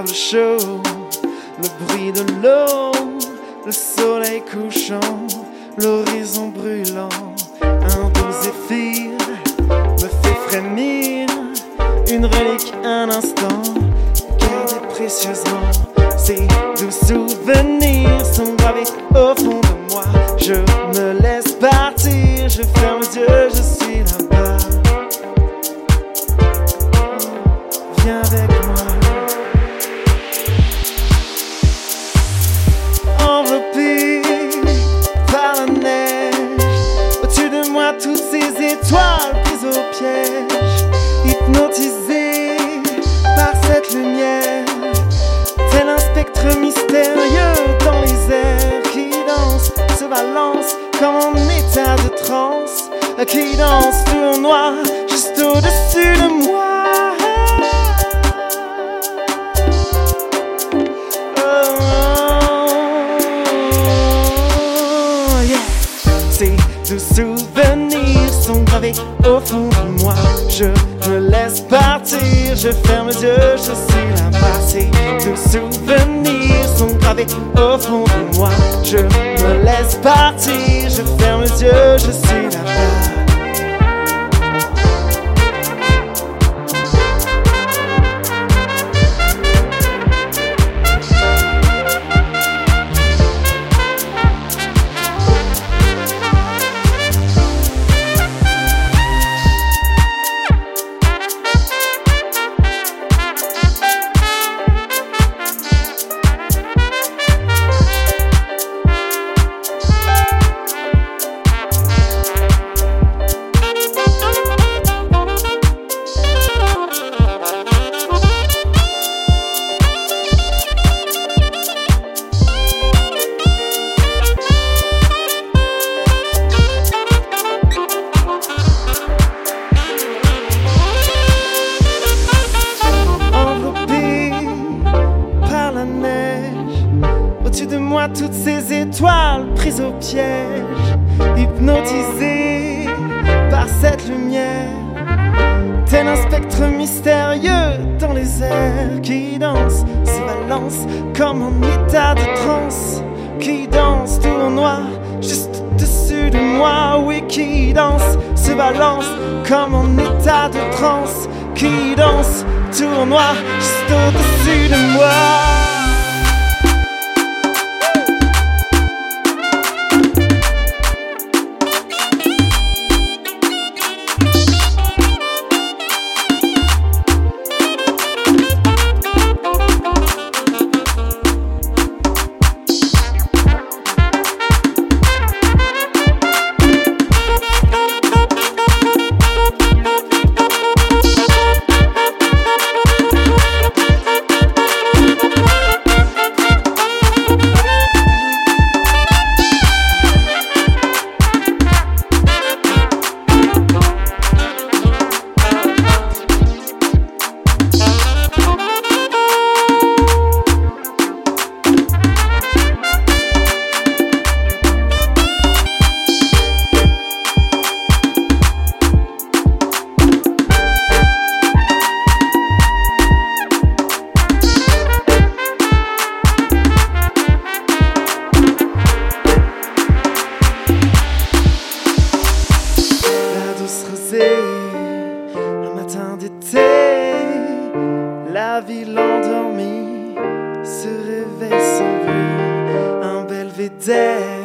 sable chaud, le bruit de l'eau, le soleil couchant, l'horizon brûlant, un doux zéphyr me fait frémir, une relique, un instant, gardez précieusement. Ces doux souvenirs sont gravés au fond de moi. Je me laisse partir, je ferme les yeux, je qui danse tout noir juste au-dessus de moi. Oh, yeah. Souvenirs sont gravés au fond de moi. Je me laisse partir, je ferme les yeux, je suis là-bas. Ces doux souvenirs sont gravés au fond de moi. Je me laisse partir, je ferme les yeux, je suis là-bas. Étoiles prises au piège, hypnotisé par cette lumière. Tel un spectre mystérieux dans les airs qui danse, se balance comme en état de transe, qui danse tout en noir, juste au-dessus de moi, oui, qui danse, se balance comme en état de transe, qui danse tout en noir, juste au-dessus de moi. Un matin d'été, la ville endormie se réveille sans bruit, un belvédère,